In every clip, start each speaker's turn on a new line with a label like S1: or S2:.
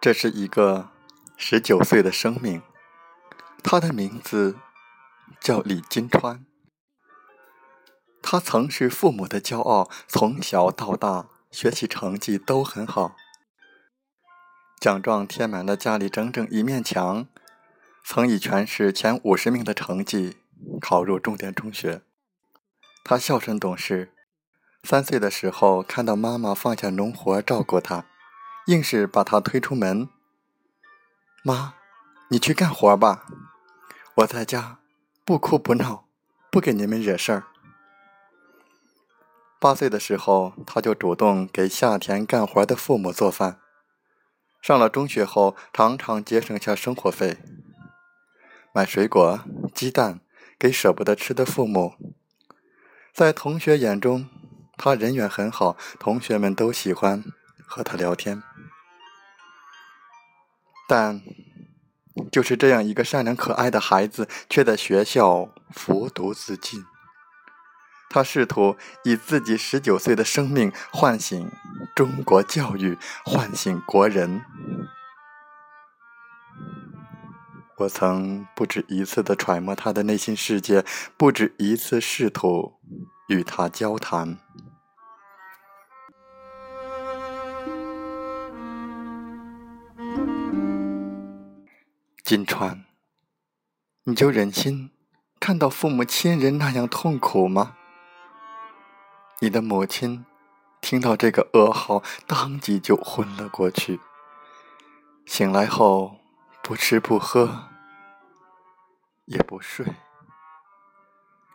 S1: 这是一个十九岁的生命，他的名字叫李金川。他曾是父母的骄傲，从小到大学习成绩都很好，奖状贴满了家里整整一面墙。曾以全市前五十名的成绩考入重点中学。他孝顺懂事，三岁的时候看到妈妈放下农活照顾他。硬是把他推出门。妈，你去干活吧，我在家不哭不闹，不给你们惹事儿。八岁的时候，他就主动给下田干活的父母做饭。上了中学后，常常节省下生活费，买水果、鸡蛋给舍不得吃的父母。在同学眼中，他人缘很好，同学们都喜欢。和他聊天，但就是这样一个善良可爱的孩子，却在学校服毒自尽。他试图以自己十九岁的生命唤醒中国教育，唤醒国人。我曾不止一次的揣摩他的内心世界，不止一次试图与他交谈。金川，你就忍心看到父母亲人那样痛苦吗？你的母亲听到这个噩耗，当即就昏了过去。醒来后，不吃不喝，也不睡，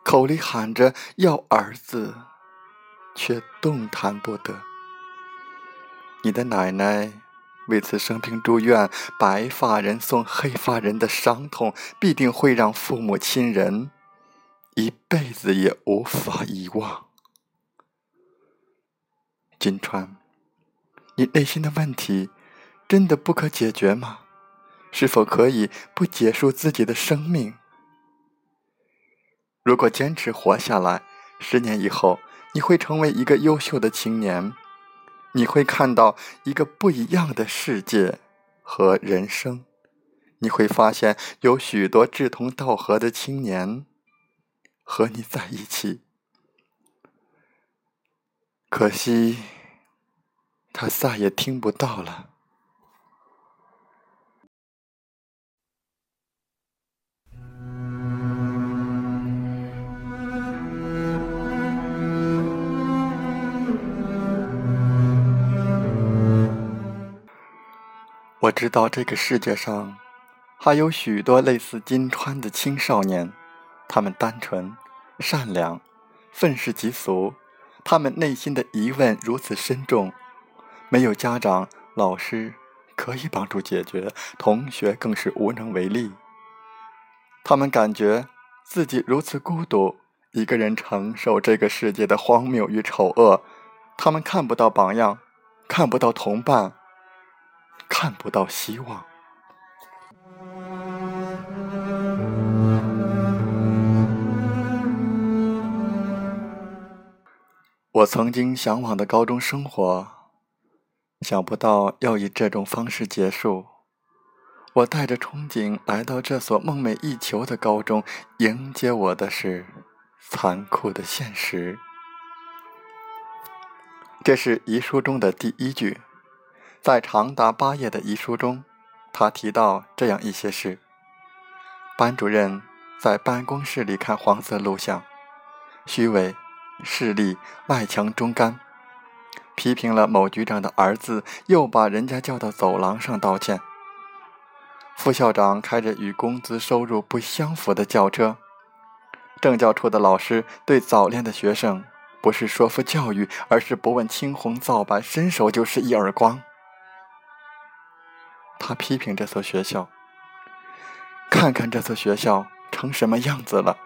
S1: 口里喊着要儿子，却动弹不得。你的奶奶。为此生病住院，白发人送黑发人的伤痛，必定会让父母亲人一辈子也无法遗忘。金川，你内心的问题真的不可解决吗？是否可以不结束自己的生命？如果坚持活下来，十年以后，你会成为一个优秀的青年。你会看到一个不一样的世界和人生，你会发现有许多志同道合的青年和你在一起。可惜，他再也听不到了。我知道这个世界上还有许多类似金川的青少年，他们单纯、善良、愤世嫉俗，他们内心的疑问如此深重，没有家长、老师可以帮助解决，同学更是无能为力。他们感觉自己如此孤独，一个人承受这个世界的荒谬与丑恶，他们看不到榜样，看不到同伴。看不到希望。我曾经向往的高中生活，想不到要以这种方式结束。我带着憧憬来到这所梦寐以求的高中，迎接我的是残酷的现实。这是遗书中的第一句。在长达八页的遗书中，他提到这样一些事：班主任在办公室里看黄色录像，虚伪、势利、外强中干。批评了某局长的儿子，又把人家叫到走廊上道歉。副校长开着与工资收入不相符的轿车。政教处的老师对早恋的学生，不是说服教育，而是不问青红皂白，伸手就是一耳光。他批评这所学校，看看这所学校成什么样子了。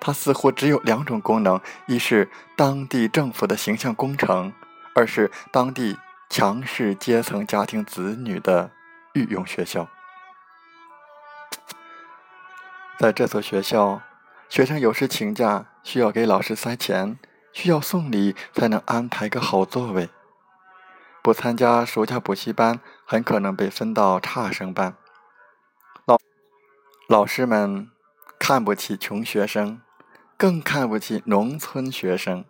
S1: 它似乎只有两种功能：一是当地政府的形象工程，二是当地强势阶层家庭子女的御用学校。在这所学校，学生有时请假需要给老师塞钱，需要送礼才能安排个好座位。不参加暑假补习班，很可能被分到差生班。老老师们看不起穷学生。更看不起农村学生，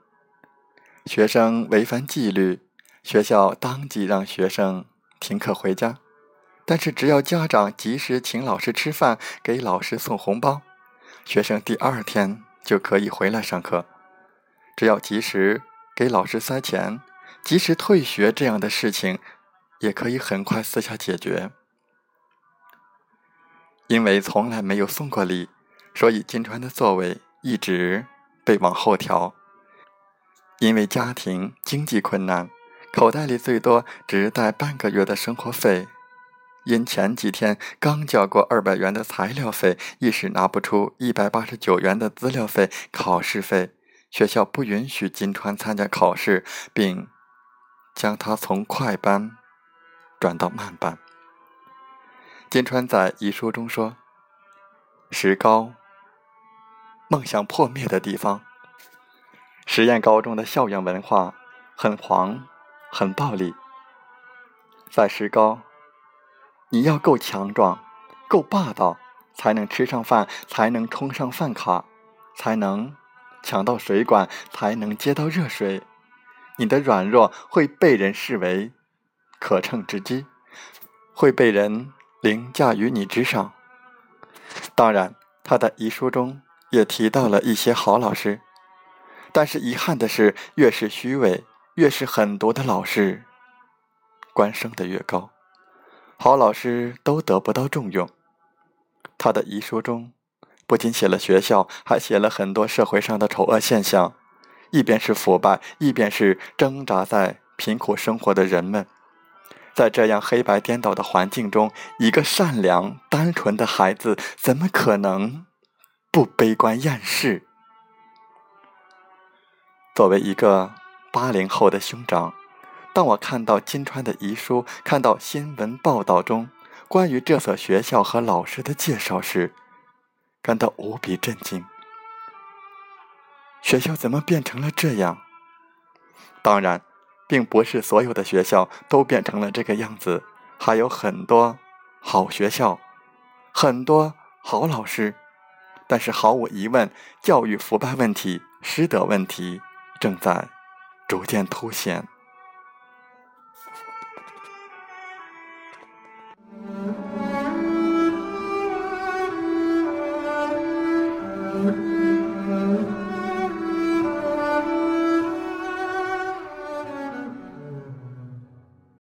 S1: 学生违反纪律，学校当即让学生停课回家。但是只要家长及时请老师吃饭，给老师送红包，学生第二天就可以回来上课。只要及时给老师塞钱，及时退学，这样的事情也可以很快私下解决。因为从来没有送过礼，所以金川的座位。一直被往后调，因为家庭经济困难，口袋里最多只带半个月的生活费。因前几天刚交过二百元的材料费，一时拿不出一百八十九元的资料费、考试费，学校不允许金川参加考试，并将他从快班转到慢班。金川在遗书中说：“石膏。”梦想破灭的地方。实验高中的校园文化很黄，很暴力。在石膏，你要够强壮，够霸道，才能吃上饭，才能充上饭卡，才能抢到水管，才能接到热水。你的软弱会被人视为可乘之机，会被人凌驾于你之上。当然，他的遗书中。也提到了一些好老师，但是遗憾的是，越是虚伪、越是狠毒的老师，官升的越高，好老师都得不到重用。他的遗书中不仅写了学校，还写了很多社会上的丑恶现象，一边是腐败，一边是挣扎在贫苦生活的人们。在这样黑白颠倒的环境中，一个善良、单纯的孩子怎么可能？不悲观厌世。作为一个八零后的兄长，当我看到金川的遗书，看到新闻报道中关于这所学校和老师的介绍时，感到无比震惊。学校怎么变成了这样？当然，并不是所有的学校都变成了这个样子，还有很多好学校，很多好老师。但是毫无疑问，教育腐败问题、师德问题正在逐渐凸显。